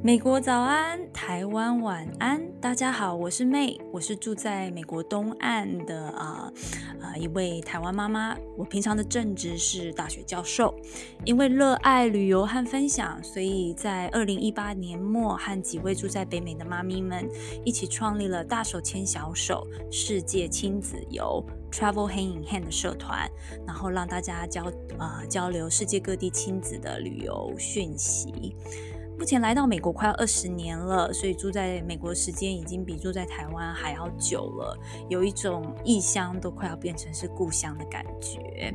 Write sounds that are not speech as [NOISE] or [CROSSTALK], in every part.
美国早安，台湾晚安，大家好，我是 May，我是住在美国东岸的啊啊一位台湾妈妈。我平常的正职是大学教授，因为热爱旅游和分享，所以在二零一八年末和几位住在北美的妈咪们一起创立了大手牵小手世界亲子游 Travel Hand in Hand 的社团，然后让大家交啊、交流世界各地亲子的旅游讯息。目前来到美国快要二十年了，所以住在美国时间已经比住在台湾还要久了，有一种异乡都快要变成是故乡的感觉。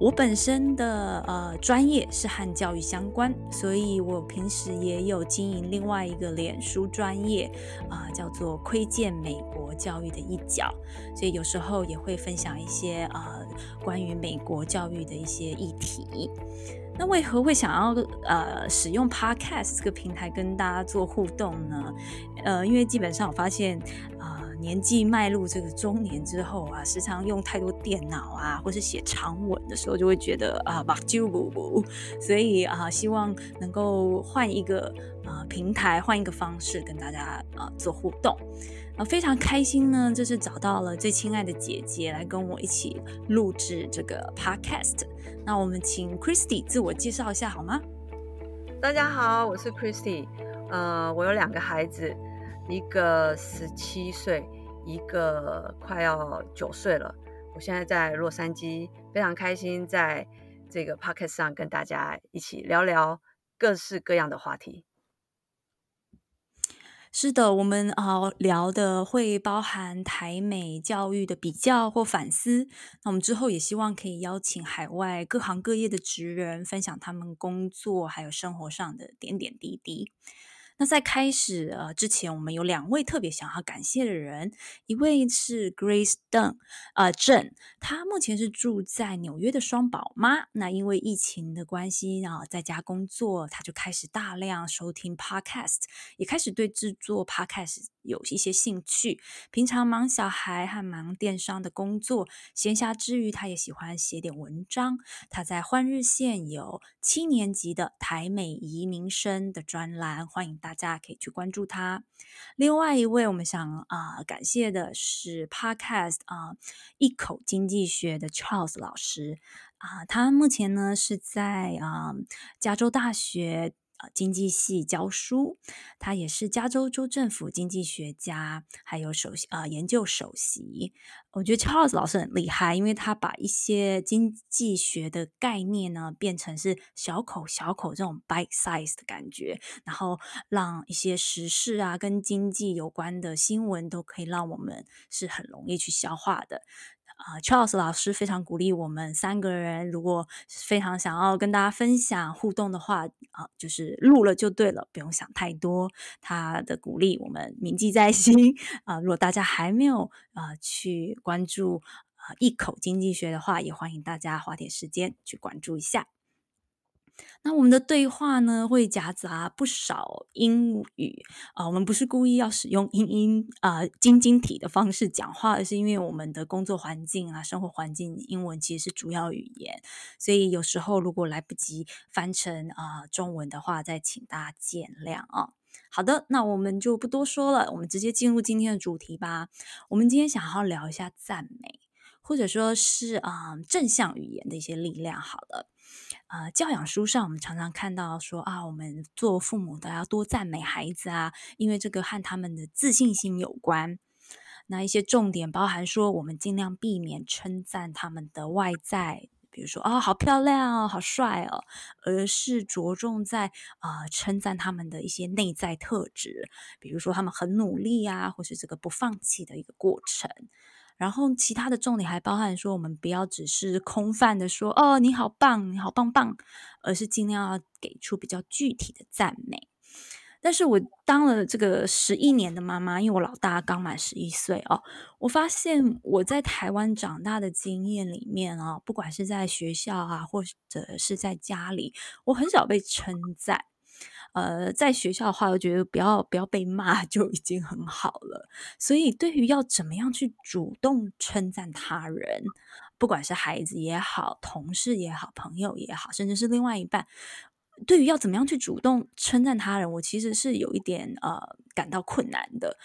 我本身的呃专业是和教育相关，所以我平时也有经营另外一个脸书专业啊、叫做“窥见美国教育的一角”，所以有时候也会分享一些呃关于美国教育的一些议题。那为何会想要呃使用 Podcast 这个平台跟大家做互动呢？呃，因为基本上我发现啊、年纪迈入这个中年之后啊，时常用太多电脑啊，或是写长文的时候，就会觉得啊，目睭无无，所以啊，希望能够换一个啊、呃、平台，换一个方式跟大家啊、做互动。啊，非常开心呢，这是找到了最亲爱的姐姐来跟我一起录制这个 podcast。那我们请 Christy 自我介绍一下好吗？大家好，我是 Christy。呃，我有两个孩子，一个十七岁，一个快要九岁了。我现在在洛杉矶，非常开心在这个 podcast 上跟大家一起聊聊各式各样的话题。是的，我们啊、聊的会包含台美教育的比较或反思。那我们之后也希望可以邀请海外各行各业的职人，分享他们工作还有生活上的点点滴滴。那在开始呃之前，我们有两位特别想要感谢的人，一位是 Grace Dunn，呃郑，她目前是住在纽约的双宝妈。那因为疫情的关系啊，在家工作，她就开始大量收听 Podcast，也开始对制作 Podcast 有一些兴趣。平常忙小孩和忙电商的工作，闲暇之余，她也喜欢写点文章。她在换日线有七年级的台美移民生的专栏，欢迎大。大家可以去关注他。另外一位，我们想啊、感谢的是 Podcast 啊、呃、一口经济学的 Charles 老师啊、他目前呢是在啊、加州大学。经济系教书，他也是加州州政府经济学家，还有首席呃研究首席。我觉得 Charles 老师很厉害，因为他把一些经济学的概念呢，变成是小口小口这种 bite size 的感觉，然后让一些时事啊跟经济有关的新闻都可以让我们是很容易去消化的。啊，Charles 老师非常鼓励我们三个人，如果非常想要跟大家分享互动的话，啊，就是录了就对了，不用想太多。他的鼓励我们铭记在心啊。如果大家还没有啊去关注啊一口经济学的话，也欢迎大家花点时间去关注一下。那我们的对话呢，会夹杂不少英语啊、我们不是故意要使用英英啊晶晶体的方式讲话，而是因为我们的工作环境啊、生活环境，英文其实是主要语言，所以有时候如果来不及翻成啊、呃、中文的话，再请大家见谅啊。好的，那我们就不多说了，我们直接进入今天的主题吧。我们今天想要聊一下赞美，或者说是啊、正向语言的一些力量。好了。呃，教养书上我们常常看到说啊，我们做父母的要多赞美孩子啊，因为这个和他们的自信心有关。那一些重点包含说，我们尽量避免称赞他们的外在，比如说啊、好漂亮哦，好帅哦，而是着重在啊、呃，称赞他们的一些内在特质，比如说他们很努力啊，或是这个不放弃的一个过程。然后其他的重点还包含说，我们不要只是空泛的说哦，你好棒，你好棒棒，而是尽量要给出比较具体的赞美。但是我当了这个十一年的妈妈，因为我老大刚满十一岁哦，我发现我在台湾长大的经验里面啊、哦，不管是在学校啊，或者是在家里，我很少被称赞。呃，在学校的话，我觉得不要不要被骂就已经很好了。所以，对于要怎么样去主动称赞他人，不管是孩子也好，同事也好，朋友也好，甚至是另外一半，对于要怎么样去主动称赞他人，我其实是有一点呃感到困难的。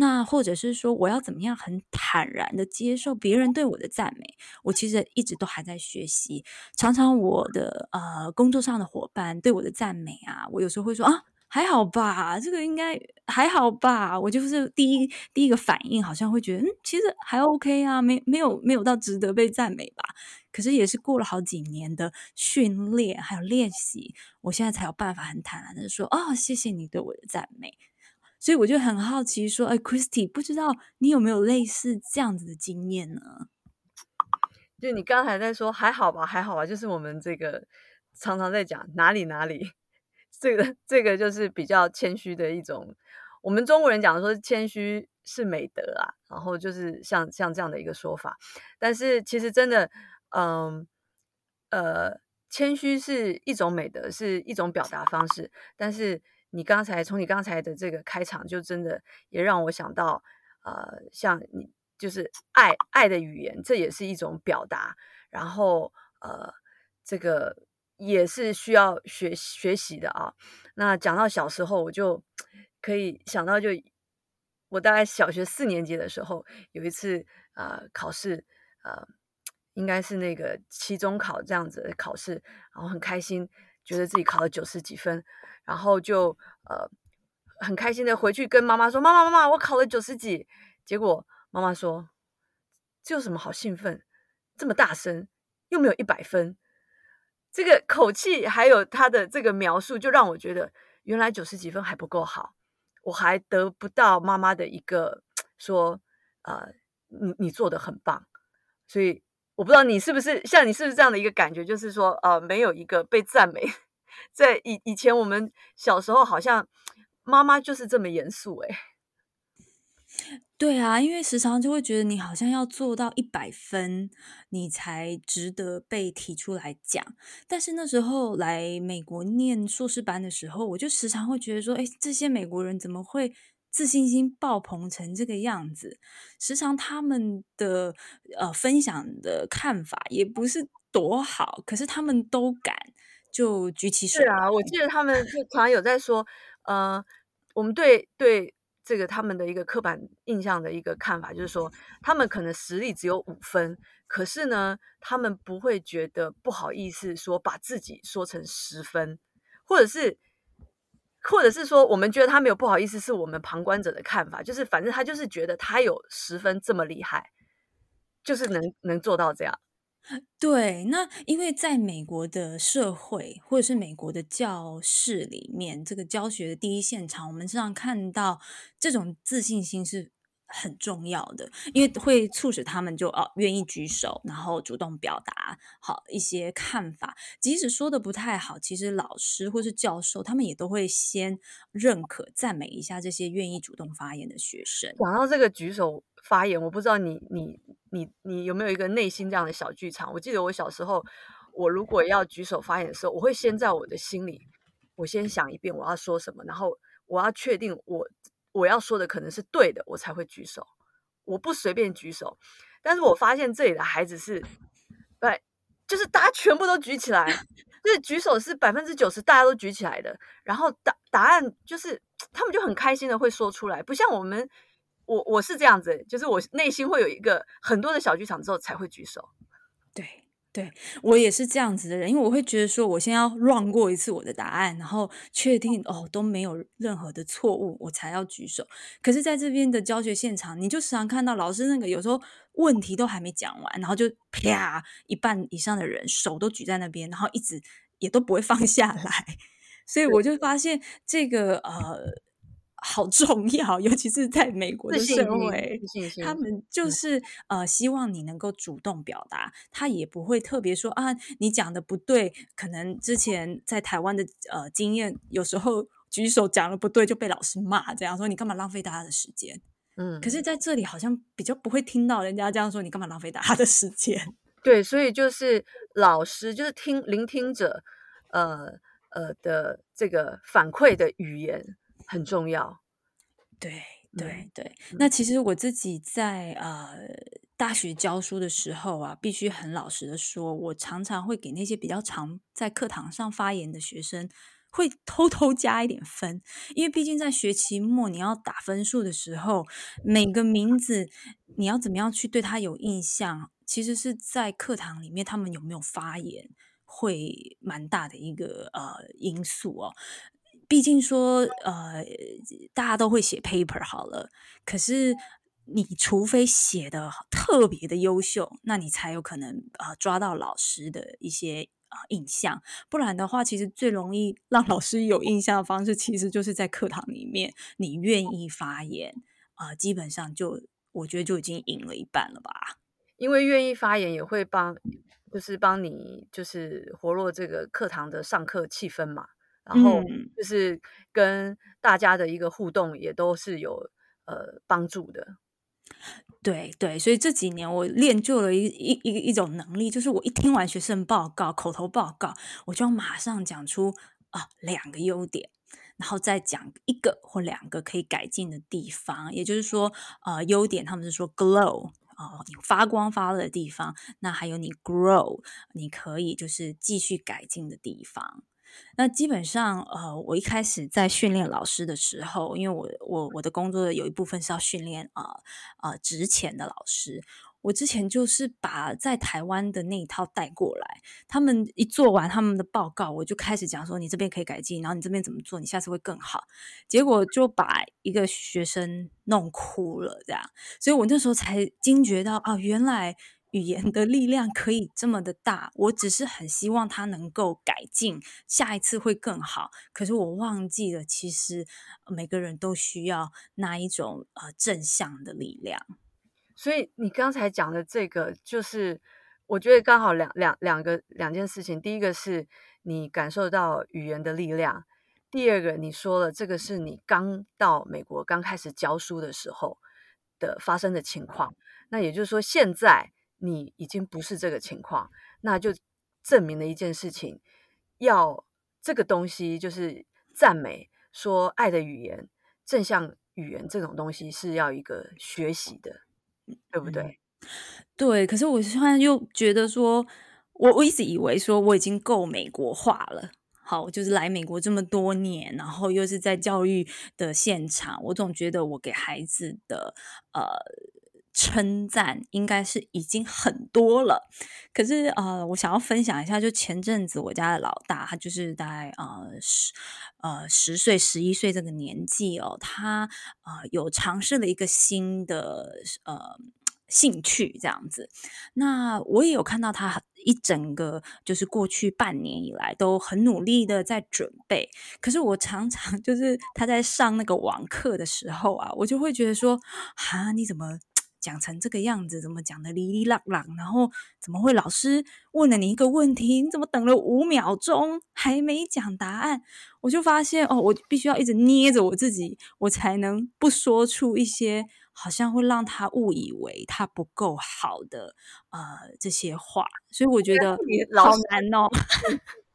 那或者是说，我要怎么样很坦然的接受别人对我的赞美？我其实一直都还在学习。常常我的呃工作上的伙伴对我的赞美啊，我有时候会说啊。还好吧，这个应该还好吧。我就是第一第一个反应，好像会觉得，嗯，其实还 OK 啊，没没有没有到值得被赞美吧。可是也是过了好几年的训练还有练习，我现在才有办法很坦然的说，哦，谢谢你对我的赞美。所以我就很好奇说，哎，Christy，不知道你有没有类似这样子的经验呢？就你刚才在说还好吧，还好吧，就是我们这个常常在讲哪里哪里。这个这个就是比较谦虚的一种，我们中国人讲说谦虚是美德啊，然后就是像像这样的一个说法。但是其实真的，嗯呃，谦虚是一种美德，是一种表达方式。但是你刚才从你刚才的这个开场，就真的也让我想到，呃，像你就是爱爱的语言，这也是一种表达。然后呃，这个。也是需要学学习的啊。那讲到小时候，我就可以想到，就我大概小学四年级的时候，有一次呃考试，呃应该是那个期中考这样子的考试，然后很开心，觉得自己考了九十几分，然后就呃很开心的回去跟妈妈说：“妈妈妈妈，我考了九十几。”结果妈妈说：“这有什么好兴奋？这么大声，又没有一百分。”这个口气还有他的这个描述，就让我觉得原来九十几分还不够好，我还得不到妈妈的一个 [TSK] 说，呃，你你做得很棒，所以我不知道你是不是像你是不是这样的一个感觉，就是说，呃，没有一个被赞美，[LAUGHS] 在以以前我们小时候好像妈妈就是这么严肃，诶。对啊，因为时常就会觉得你好像要做到一百分，你才值得被提出来讲。但是那时候来美国念硕士班的时候，我就时常会觉得说，哎，这些美国人怎么会自信心爆棚成这个样子？时常他们的呃分享的看法也不是多好，可是他们都敢就举起手。是啊，我记得他们就常常有在说，呃，我们对对。这个他们的一个刻板印象的一个看法，就是说他们可能实力只有五分，可是呢，他们不会觉得不好意思说把自己说成十分，或者是，或者是说我们觉得他没有不好意思，是我们旁观者的看法，就是反正他就是觉得他有十分这么厉害，就是能能做到这样。对，那因为在美国的社会或者是美国的教室里面，这个教学的第一现场，我们经常看到这种自信心是很重要的，因为会促使他们就哦愿意举手，然后主动表达好一些看法，即使说的不太好，其实老师或是教授他们也都会先认可赞美一下这些愿意主动发言的学生。讲到这个举手发言，我不知道你你。你你有没有一个内心这样的小剧场？我记得我小时候，我如果要举手发言的时候，我会先在我的心里，我先想一遍我要说什么，然后我要确定我我要说的可能是对的，我才会举手。我不随便举手。但是我发现这里的孩子是，对，就是大家全部都举起来，[LAUGHS] 就是举手是百分之九十大家都举起来的，然后答答案就是 [TSK] 他们就很开心的会说出来，不像我们。我我是这样子，就是我内心会有一个很多的小剧场之后才会举手。对，对我也是这样子的人，因为我会觉得说，我先要 run 过一次我的答案，然后确定哦都没有任何的错误，我才要举手。可是在这边的教学现场，你就时常看到老师那个有时候问题都还没讲完，然后就啪一半以上的人手都举在那边，然后一直也都不会放下来，[LAUGHS] 所以我就发现这个呃。好重要，尤其是在美国的社会，他们就是、嗯、呃，希望你能够主动表达，他也不会特别说啊，你讲的不对。可能之前在台湾的呃经验，有时候举手讲的不对就被老师骂，这样说你干嘛浪费大家的时间？嗯，可是在这里好像比较不会听到人家这样说，你干嘛浪费大家的时间？[LAUGHS] 对，所以就是老师就是听聆听者，呃呃的这个反馈的语言。很重要，对对对。那其实我自己在呃大学教书的时候啊，必须很老实的说，我常常会给那些比较常在课堂上发言的学生，会偷偷加一点分，因为毕竟在学期末你要打分数的时候，每个名字你要怎么样去对他有印象，其实是在课堂里面他们有没有发言，会蛮大的一个呃因素哦。毕竟说呃，大家都会写 paper 好了，可是。你除非写的特别的优秀，那你才有可能、呃、抓到老师的一些啊、印象。不然的话，其实最容易让老师有印象的方式，其实就是在课堂里面，你愿意发言啊、基本上就我觉得就已经赢了一半了吧。因为愿意发言也会帮，就是帮你就是活络这个课堂的上课气氛嘛。然后就是跟大家的一个互动也都是有呃帮助的。对对，所以这几年我练就了一一一一种能力，就是我一听完学生报告、口头报告，我就要马上讲出啊两个优点，然后再讲一个或两个可以改进的地方。也就是说，呃，优点他们是说 glow 啊、呃，你发光发热的地方，那还有你 grow，你可以就是继续改进的地方。那基本上，呃，我一开始在训练老师的时候，因为我我我的工作有一部分是要训练啊啊值前的老师，我之前就是把在台湾的那一套带过来，他们一做完他们的报告，我就开始讲说，你这边可以改进，然后你这边怎么做，你下次会更好。结果就把一个学生弄哭了，这样，所以我那时候才惊觉到啊，原来。语言的力量可以这么的大，我只是很希望他能够改进，下一次会更好。可是我忘记了，其实每个人都需要那一种呃正向的力量。所以你刚才讲的这个，就是我觉得刚好两两两个两件事情。第一个是你感受到语言的力量，第二个你说了这个是你刚到美国刚开始教书的时候的发生的情况。那也就是说现在。你已经不是这个情况，那就证明了一件事情：要这个东西就是赞美，说爱的语言、正向语言这种东西是要一个学习的，对不对？嗯、对。可是我现在又觉得说，我我一直以为说我已经够美国化了。好，就是来美国这么多年，然后又是在教育的现场，我总觉得我给孩子的呃。称赞应该是已经很多了，可是呃，我想要分享一下，就前阵子我家的老大，他就是大概呃十呃十岁十一岁这个年纪哦，他呃有尝试了一个新的呃兴趣这样子。那我也有看到他一整个就是过去半年以来都很努力的在准备，可是我常常 [LAUGHS] 就是他在上那个网课的时候啊，我就会觉得说，哈，你怎么？讲成这个样子，怎么讲的哩哩啦啦？然后怎么会老师问了你一个问题，你怎么等了五秒钟还没讲答案？我就发现哦，我必须要一直捏着我自己，我才能不说出一些好像会让他误以为他不够好的呃这些话。所以我觉得好难哦。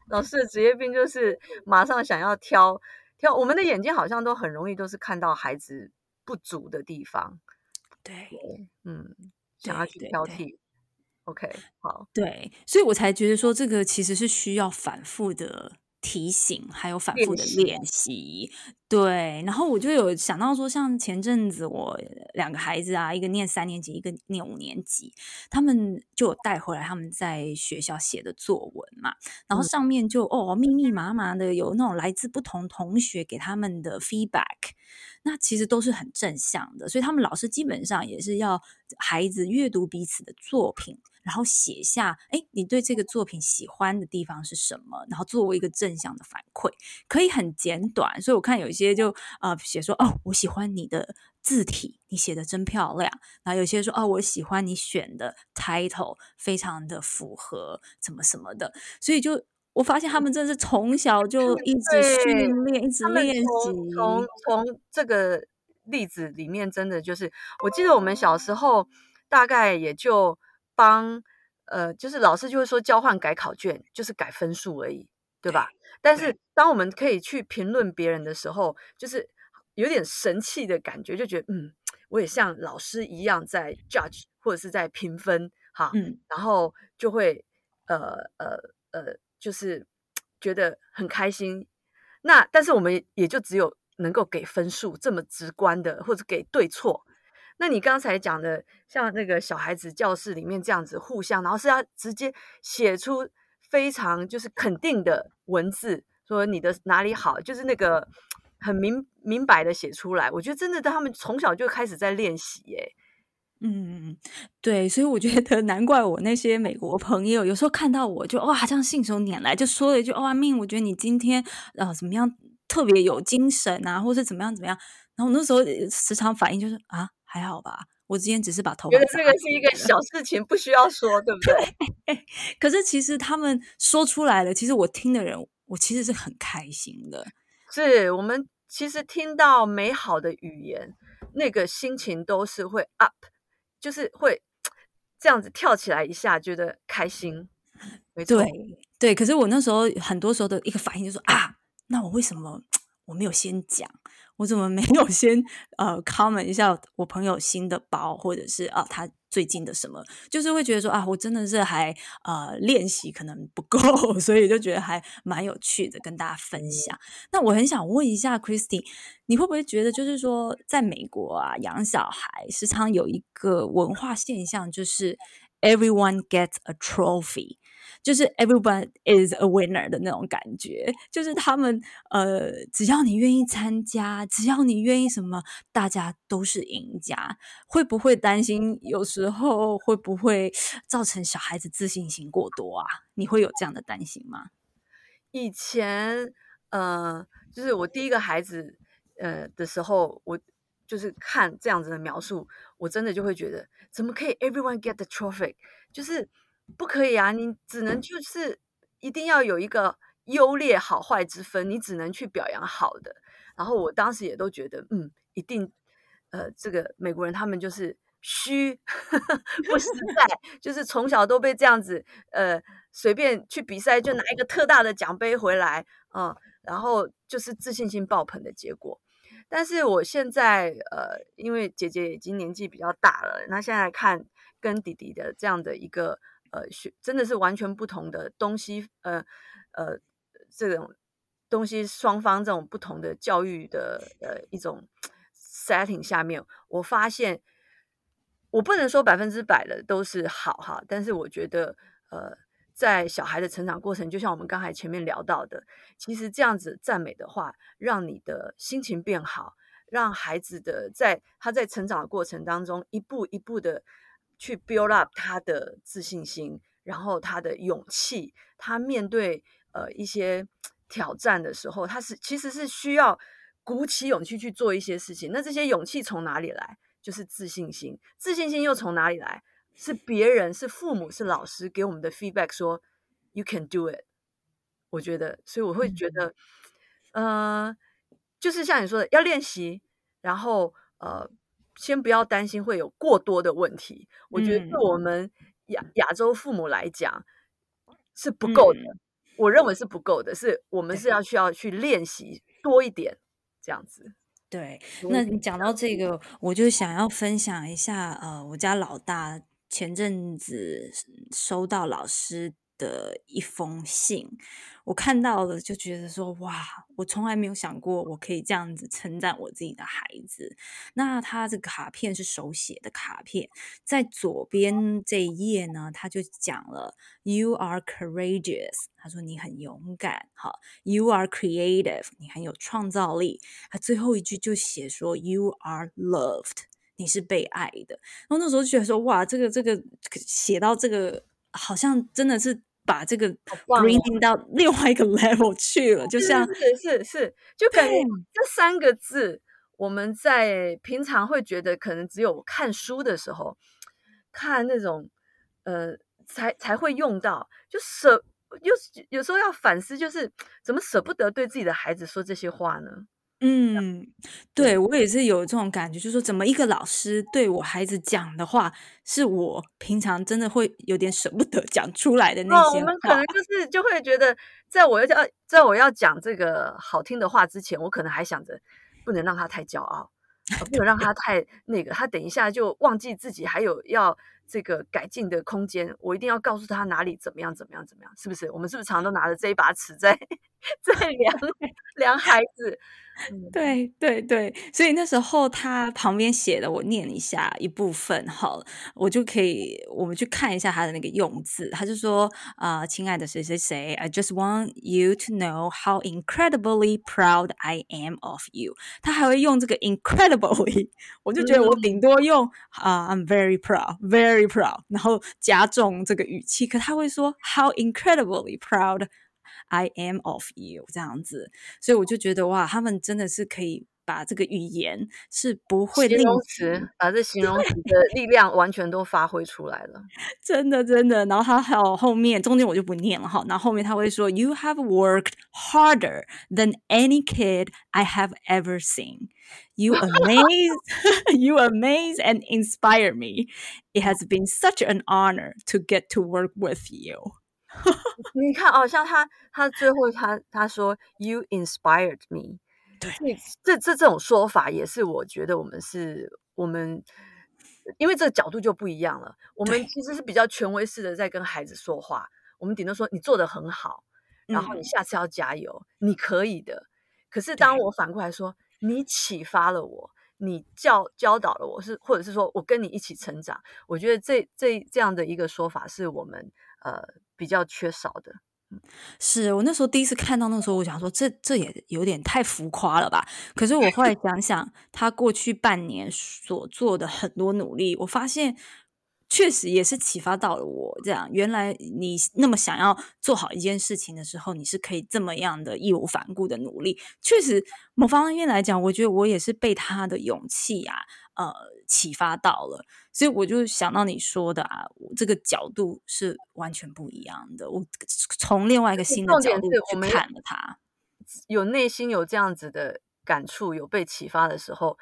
老师的职业病就是马上想要挑挑，我们的眼睛好像都很容易都是看到孩子不足的地方。对，嗯，想要去挑剔，OK，好，对，所以我才觉得说这个其实是需要反复的提醒，还有反复的练习，对。然后我就有想到说，像前阵子我两个孩子啊，一个念三年级，一个念五年级，他们就有带回来他们在学校写的作文嘛，然后上面就哦密密麻麻的有那种来自不同同学给他们的 feedback。那其实都是很正向的，所以他们老师基本上也是要孩子阅读彼此的作品，然后写下，哎，你对这个作品喜欢的地方是什么，然后作为一个正向的反馈，可以很简短。所以我看有一些就呃写说，哦，我喜欢你的字体，你写的真漂亮。然后有些说，哦，我喜欢你选的 title，非常的符合，什么什么的。所以就。我发现他们真的是从小 [LAUGHS] 就一直训练，一直练习。从从这个例子里面，真的就是，我记得我们小时候大概也就帮呃，就是老师就会说交换改考卷，就是改分数而已，对吧？但是当我们可以去评论别人的时候，就是有点神气的感觉，就觉得嗯，我也像老师一样在 judge 或者是在评分哈，嗯，然后就会呃呃呃，就是觉得很开心。那但是我们也就只有能够给分数这么直观的，或者给对错。那你刚才讲的，像那个小孩子教室里面这样子互相，然后是要直接写出非常就是肯定的文字，说你的哪里好，就是那个很明明白的写出来。我觉得真的，他们从小就开始在练习，耶。嗯，对，所以我觉得难怪我那些美国朋友有时候看到我就哇，这样信手拈来就说了一句哇命，我觉得你今天呃怎么样特别有精神啊，或者怎么样怎么样。然后我那时候时常反应就是啊。还好吧，我今天只是把头发。觉得这个是一个小事情，不需要说，对 [LAUGHS] 不对？对。可是其实他们说出来了，其实我听的人，我其实是很开心的。是我们其实听到美好的语言，那个心情都是会 up，就是会这样子跳起来一下，觉得开心。没错。对对，可是我那时候很多时候的一个反应就是说啊，那我为什么 [TSK] 我没有先讲？我怎么没有先呃 comment 一下我朋友新的包，或者是啊他最近的什么？就是会觉得说啊，我真的是还呃练习可能不够，[LAUGHS] 所以就觉得还蛮有趣的，跟大家分享。那我很想问一下 Christy，你会不会觉得就是说，在美国啊养小孩时常有一个文化现象，就是 everyone gets a trophy。就是 everyone is a winner 的那种感觉，就是他们呃，只要你愿意参加，只要你愿意什么，大家都是赢家。会不会担心有时候会不会造成小孩子自信心过多啊？你会有这样的担心吗？以前呃，就是我第一个孩子呃的时候，我就是看这样子的描述，我真的就会觉得，怎么可以 everyone get the trophy？就是。不可以啊！你只能就是一定要有一个优劣好坏之分，你只能去表扬好的。然后我当时也都觉得，嗯，一定，呃，这个美国人他们就是虚 [LAUGHS] 不实在，就是从小都被这样子，呃，随便去比赛就拿一个特大的奖杯回来，嗯，然后就是自信心爆棚的结果。但是我现在，呃，因为姐姐已经年纪比较大了，那现在看跟弟弟的这样的一个。呃，学真的是完全不同的东西，呃呃，这种东西双方这种不同的教育的呃一种 setting 下面，我发现我不能说百分之百的都是好哈，但是我觉得呃，在小孩的成长过程，就像我们刚才前面聊到的，其实这样子赞美的话，让你的心情变好，让孩子的在他在成长的过程当中，一步一步的。去 build up 他的自信心，然后他的勇气，他面对呃一些挑战的时候，他是其实是需要鼓起勇气去做一些事情。那这些勇气从哪里来？就是自信心。自信心又从哪里来？是别人，是父母，是老师给我们的 feedback 说 you can do it。我觉得，所以我会觉得，嗯、呃，就是像你说的，要练习，然后呃。先不要担心会有过多的问题，我觉得对我们亚亚洲父母来讲是不够的，嗯，我认为是不够的，是我们是要。需要去练习多一点这样子。对，那你讲到这个，我就想要分享一下，呃，我家老大前阵子收到老师的一封信，我看到了就觉得说哇，我从来没有想过我可以这样子称赞我自己的孩子。那他这个卡片是手写的卡片，在左边这一页呢，他就讲了 “You are courageous”，他说你很勇敢，好，“You are creative”，你很有创造力。他最后一句就写说 “You are loved”，你是被爱的。然后那时候就觉得说哇，这个这个写到这个。好像真的是把这个 bring 到另外一个 [LAUGHS] level 去了，就像是是是，就感觉这三个字，我们在平常会觉得可能只有看书的时候，看那种呃才才会用到，就舍有有时候要反思，就是怎么舍不得对自己的孩子说这些话呢？嗯，对，我也是有这种感觉，就是说，怎么一个老师对我孩子讲的话，是我平常真的会有点舍不得讲出来的那些话。哦，我们可能就是就会觉得，在我要在我要讲这个好听的话之前，我可能还想着不能让他太骄傲，不能让他太那个，他等一下就忘记自己还有要这个改进的空间。我一定要告诉他哪里怎么样怎么样怎么样，是不是？我们是不是常常都拿着这一把尺在 [LAUGHS] 在量 [LAUGHS] 量孩子？对对对，所以那时候他旁边写的，我念一下一部分，好，我就可以我们去看一下他的那个用字。他就说啊、呃，亲爱的谁谁谁，I just want you to know how incredibly proud I am of you。他还会用这个 incredibly，[LAUGHS] 我就觉得我顶多用啊、嗯 uh,，I'm very proud, very proud，然后加重这个语气。可他会说 how incredibly proud。I am of you 这样子，所以我就觉得哇，他们真的是可以把这个语言是不会形容词，把这形容词的力量完全都发挥出来了，真的真的。然后他还有后面中间我就不念了哈，然后后面他会说，You have worked harder than any kid I have ever seen. You amaze, you amaze and inspire me. It has been such an honor to get to work with you. 你看哦，像他，他最后他他说，You inspired me。对，这这这种说法也是，我觉得我们是我们，因为这个角度就不一样了。我们其实是比较权威式的在跟孩子说话，我们顶多说你做的很好，然后你下次要加油，嗯、你可以的。可是当我反过来说，你启发了我，你教教导了我，是或者是说我跟你一起成长，我觉得这这这样的一个说法是我们呃。比较缺少的，是我那时候第一次看到那时候，我想说这这也有点太浮夸了吧？可是我后来想想，他过去半年所做的很多努力，我发现确实也是启发到了我。这样，原来你那么想要做好一件事情的时候，你是可以这么样的义无反顾的努力。确实，某方面来讲，我觉得我也是被他的勇气啊，呃，启发到了。所以我就想到你说的啊，这个角度是完全不一样的。我从另外一个新的角度去看了他，有内心有这样子的感触，有被启发的时候，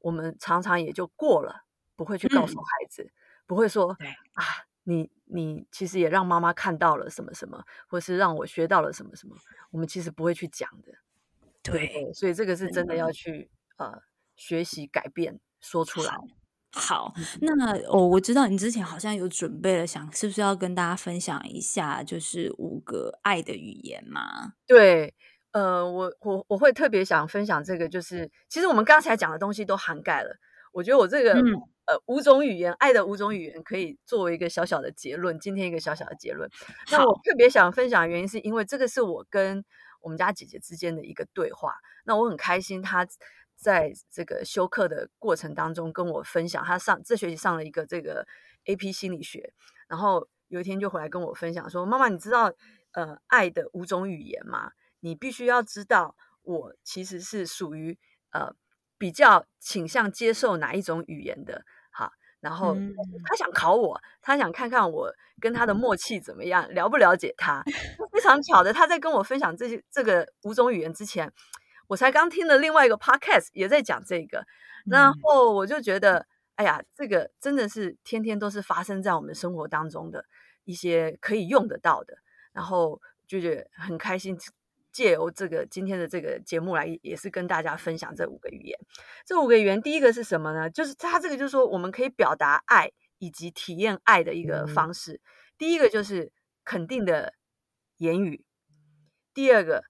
我们常常也就过了，不会去告诉孩子，嗯、不会说啊，你你其实也让妈妈看到了什么什么，或是让我学到了什么什么，我们其实不会去讲的。对，对，所以这个是真的要去、嗯、呃学习改变，说出来。好，那我、哦、我知道你之前好像有准备了，想是不是要跟大家分享一下，就是五个爱的语言嘛？对，呃，我我我会特别想分享这个，就是其实我们刚才讲的东西都涵盖了。我觉得我这个、嗯、呃五种语言，爱的五种语言，可以作为一个小小的结论。今天一个小小的结论。那我特别想分享的原因，是因为这个是我跟我们家姐姐之间的一个对话。那我很开心，她。在这个修课的过程当中，跟我分享他上这学期上了一个这个 AP 心理学，然后有一天就回来跟我分享说：“妈妈，你知道呃爱的五种语言吗？你必须要知道，我其实是属于呃比较倾向接受哪一种语言的。”哈，然后他想考我，他想看看我跟他的默契怎么样，了不了解他。非常巧的，他在跟我分享这些这个五种语言之前。我才刚听了另外一个 podcast，也在讲这个，然后我就觉得，哎呀，这个真的是天天都是发生在我们生活当中的一些可以用得到的，然后就觉得很开心，借由这个今天的这个节目来，也是跟大家分享这五个语言。这五个语言，第一个是什么呢？就是它这个就是说，我们可以表达爱以及体验爱的一个方式。第一个就是肯定的言语，第二个。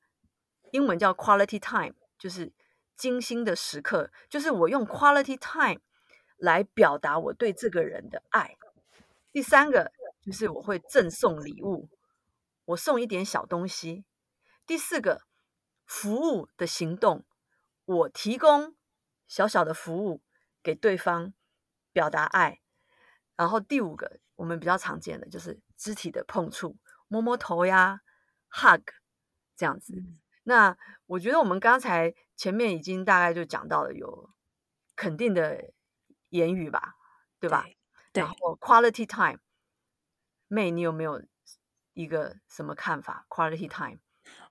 英文叫 quality time，就是精心的时刻，就是我用 quality time 来表达我对这个人的爱。第三个就是我会赠送礼物，我送一点小东西。第四个，服务的行动，我提供小小的服务给对方，表达爱。然后第五个，我们比较常见的就是肢体的碰触，摸摸头呀，hug 这样子。那我觉得我们刚才前面已经大概就讲到了有肯定的言语吧，对吧？对。然后 quality time，May，你有没有一个什么看法？quality time？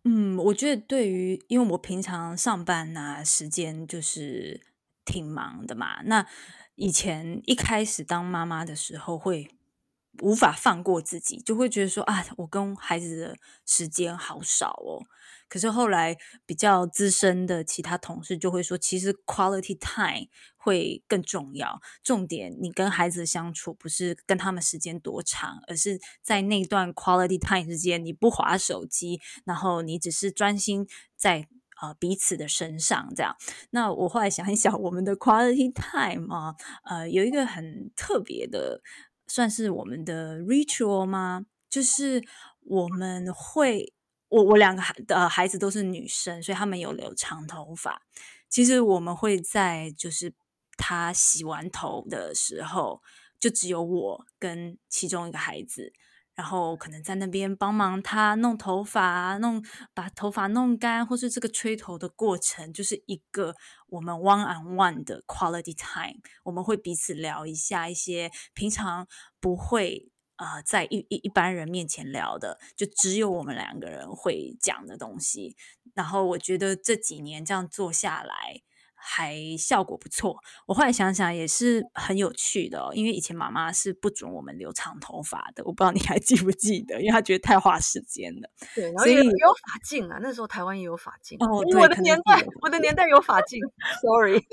嗯，我觉得对于，因为我平常上班啊，时间就是挺忙的嘛。那以前一开始当妈妈的时候会。无法放过自己，就会觉得说啊，我跟孩子的时间好少哦。可是后来比较资深的其他同事就会说，其实 quality time 会更重要。重点，你跟孩子相处不是跟他们时间多长，而是在那段 quality time 之间，你不滑手机，然后你只是专心在呃彼此的身上这样。那我后来想一想，我们的 quality time 啊，呃，有一个很特别的，算是我们的 ritual 吗？就是我们会。我我两个孩的孩子都是女生，所以他们有留长头发。其实我们会在就是他洗完头的时候，就只有我跟其中一个孩子，然后可能在那边帮忙他弄头发，弄把头发弄干，或是这个吹头的过程，就是一个我们 one on one 的 quality time。我们会彼此聊一下一些平常不会。呃，在一一一般人面前聊的，就只有我们两个人会讲的东西。然后我觉得这几年这样做下来，还效果不错。我后来想想也是很有趣的哦，因为以前妈妈是不准我们留长头发的，我不知道你还记不记得，因为她觉得太花时间了。对，然后也有发镜啊，那时候台湾也有发镜。哦，我的年代，我的年代有发镜。[LAUGHS] Sorry，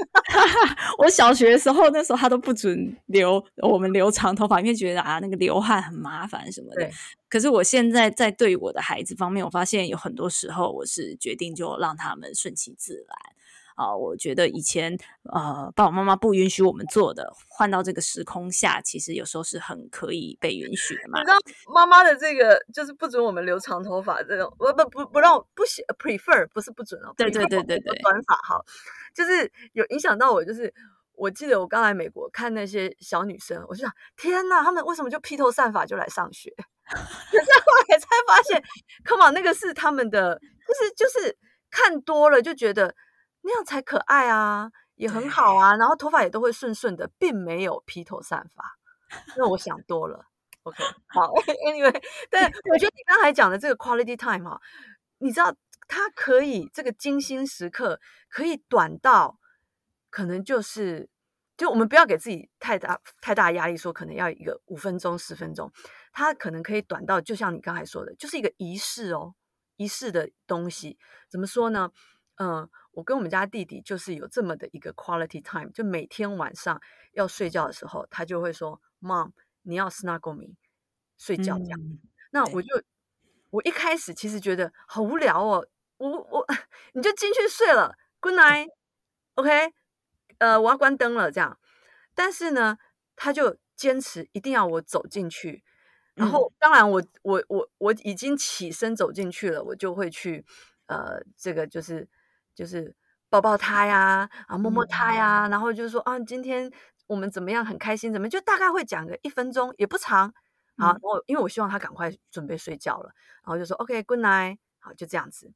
[LAUGHS] 我小学的时候，那时候她都不准留我们留长头发，因为觉得啊那个流汗很麻烦什么的。对。可是我现在在对我的孩子方面，我发现有很多时候我是决定就让他们顺其自然。啊、呃，我觉得以前呃爸爸妈妈不允许我们做的，换到这个时空下，其实有时候是很可以被允许的嘛。你知道妈妈的这个就是不准我们留长头发这种，不不不不让不喜 prefer 不是不准哦，对对对对对，短发哈，就是有影响到我。就是我记得我刚来美国看那些小女生，我就想天哪，他们为什么就披头散发就来上学？[LAUGHS] 可是后来才发现，come on，那个是他们的，就是就是看多了就觉得。那样才可爱啊，也很好啊，然后头发也都会顺顺的，并没有披头散发。那我想多了，OK，好，[LAUGHS] Anyway，但 [LAUGHS] 我觉得你刚才讲的这个 quality time 哈，你知道它可以这个精心时刻可以短到可能就是，就我们不要给自己太大太大压力，说可能要一个五分钟十分钟，它可能可以短到就像你刚才说的，就是一个仪式哦，仪式的东西，怎么说呢？嗯。我跟我们家弟弟就是有这么的一个 quality time，就每天晚上要睡觉的时候，他就会说：“Mom，你要 snuggle me，睡觉这样。嗯”那我就我一开始其实觉得好无聊哦，我我 [LAUGHS] 你就进去睡了，Good night，OK，okay？呃，我要关灯了这样。但是呢，他就坚持一定要我走进去，然后当然我我我我已经起身走进去了，我就会去呃，这个就是。就是抱抱他呀，啊摸摸他呀，嗯、然后就说啊，今天我们怎么样，很开心，怎么就大概会讲个一分钟，也不长好。我、嗯、因为我希望他赶快准备睡觉了，然后就说 OK，Good night，好，就这样子。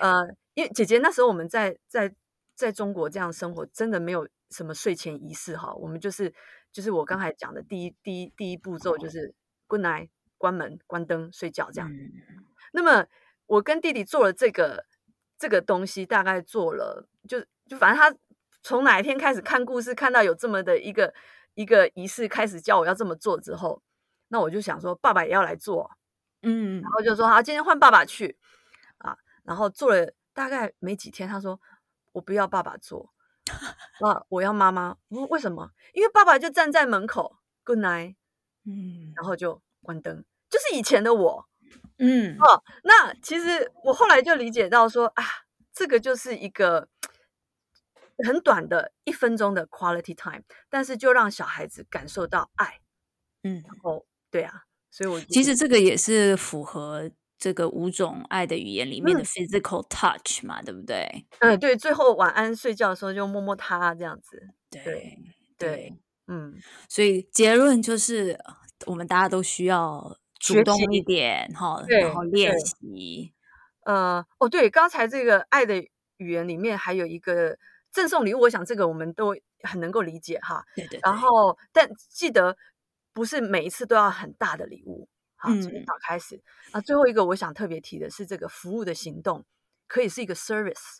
呃，因为姐姐那时候我们在在在中国这样生活，真的没有什么睡前仪式哈。我们就是就是我刚才讲的第一第一第一步骤就是 Good night，关门关灯睡觉这样。嗯、那么我跟弟弟做了这个。这个东西大概做了，就就反正他从哪一天开始看故事，看到有这么的一个一个仪式，开始叫我要这么做之后，那我就想说，爸爸也要来做，嗯，然后就说好，今天换爸爸去。啊，然后做了大概没几天，他说我不要爸爸做，[LAUGHS] 啊，我要妈妈，我说为什么？因为爸爸就站在门口，Good night，嗯，然后就关灯，就是以前的我。嗯哦，那其实我后来就理解到说啊，这个就是一个很短的一分钟的 quality time，但是就让小孩子感受到爱。嗯，然后对啊，所以我其实这个也是符合这个五种爱的语言里面的 physical touch 嘛，嗯、对不对？嗯，对，最后晚安睡觉的时候就摸摸他这样子。对对，对，嗯，所以结论就是我们大家都需要。主动一点哈，然后练习。呃，哦，对，刚才这个爱的语言里面还有一个赠送礼物，我想这个我们都很能够理解哈。对对。然后，但记得不是每一次都要很大的礼物，好，从早开始。啊，最后一个我想特别提的是这个服务的行动，可以是一个 service。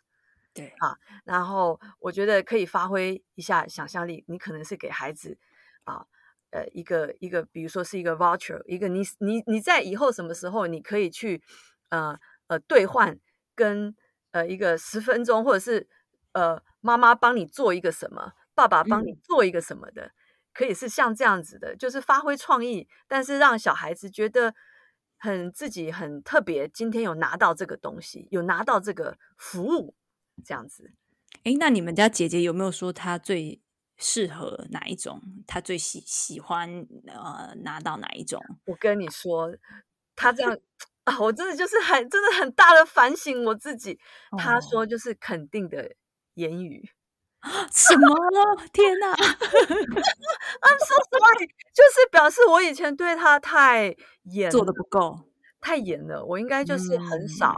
对啊，然后我觉得可以发挥一下想象力，你可能是给孩子啊。呃一个一个，比如说是一个 voucher，一个你你你在以后什么时候你可以去呃呃兑换跟呃一个十分钟，或者是呃妈妈帮你做一个什么，爸爸帮你做一个什么的，嗯、可以是像这样子的，就是发挥创意，但是让小孩子觉得很自己很特别，今天有拿到这个东西，有拿到这个服务，这样子。哎，那你们家姐姐有没有说她最适合哪一种？他最喜喜欢呃拿到哪一种？我跟你说，他这样啊，我真的就是很真的很大的反省我自己。他说就是肯定的言语，哦、[GASPS] 什么？天哪！[LAUGHS] I'm so sorry，[LAUGHS] 就是表示我以前对他太严，做的不够，太严了。我应该就是很少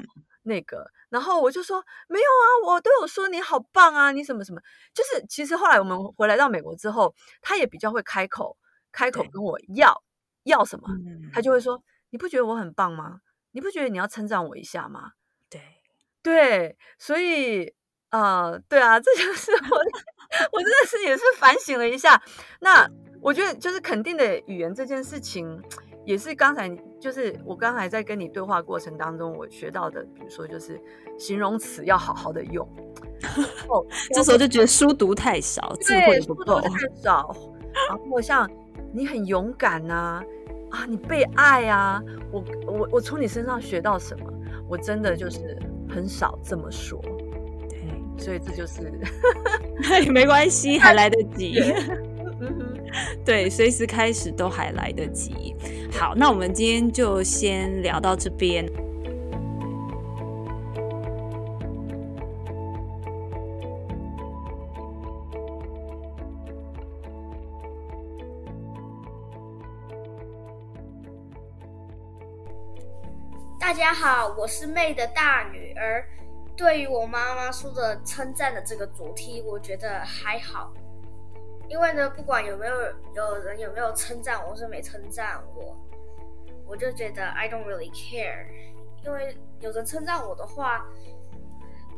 那个。嗯然后我就说没有啊，我都有说你好棒啊，你什么什么，就是其实后来我们回来到美国之后，他也比较会开口，开口跟我要要什么，他就会说，你不觉得我很棒吗？你不觉得你要称赞我一下吗？对对，所以呃，对啊，这就是我 [LAUGHS] 我真的是也是反省了一下。那我觉得就是肯定的语言这件事情。也是刚才就是我刚才在跟你对话过程当中，我学到的，比如说就是形容词要好好的用。哦，[LAUGHS] 这时候就觉得书读太少，智慧不够。太少。然后像你很勇敢呐，啊，啊，你被爱啊，我我我从你身上学到什么？我真的就是很少这么说。对，所以这就是 [LAUGHS] [LAUGHS] 没关系，还来得及。[LAUGHS] 对，随时开始都还来得及。好，那我们今天就先聊到这边。大家好，我是妹的大女儿。对于我妈妈说的称赞的这个主题，我觉得还好。因为呢，不管有没有有人有没有称赞我，或是没称赞我，我就觉得 I don't really care。因为有人称赞我的话，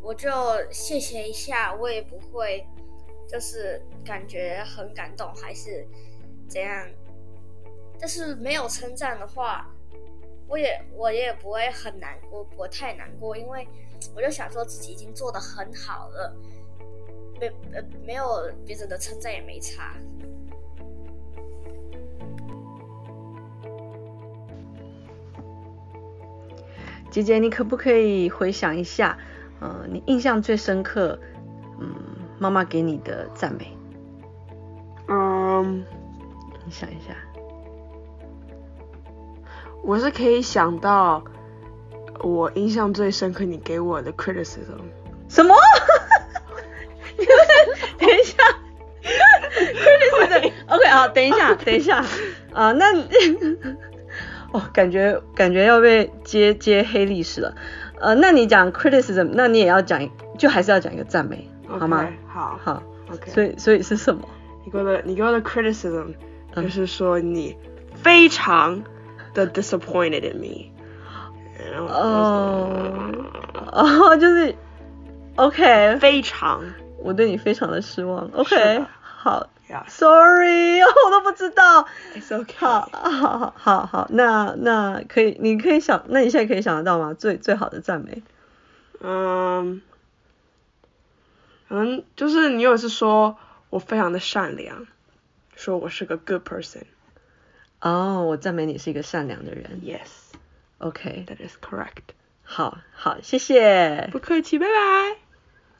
我就谢谢一下，我也不会就是感觉很感动还是怎样。但是没有称赞的话，我也我也不会很难过，不太难过，因为我就想说自己已经做得很好了。没呃，没有别人的称赞也没差。姐姐，你可不可以回想一下，呃，你印象最深刻，嗯，妈妈给你的赞美？嗯，你想一下，我是可以想到，我印象最深刻你给我的 criticism。什么？等一下 [LAUGHS] 等一下，啊，那，[LAUGHS] 哦，感觉感觉要被揭揭黑历史了，呃，那你讲 criticism，那你也要讲，就还是要讲一个赞美，okay, 好吗？好，好，OK，所以所以是什么？你给我的你给我的 criticism，就是说你非常的 disappointed in me，哦，哦，[LAUGHS] 就是，OK，非常。我对你非常的失望。OK，好，Yeah，Sorry，[LAUGHS] 我都不知道。It's okay。好，好，好，好，好，那那可以，你可以想，那你现在可以想得到吗？最最好的赞美。嗯，可能就是你有一次说我非常的善良，说我是个 good person。哦，我赞美你是一个善良的人。Yes。OK，That is correct。好好，谢谢。不客气，拜拜。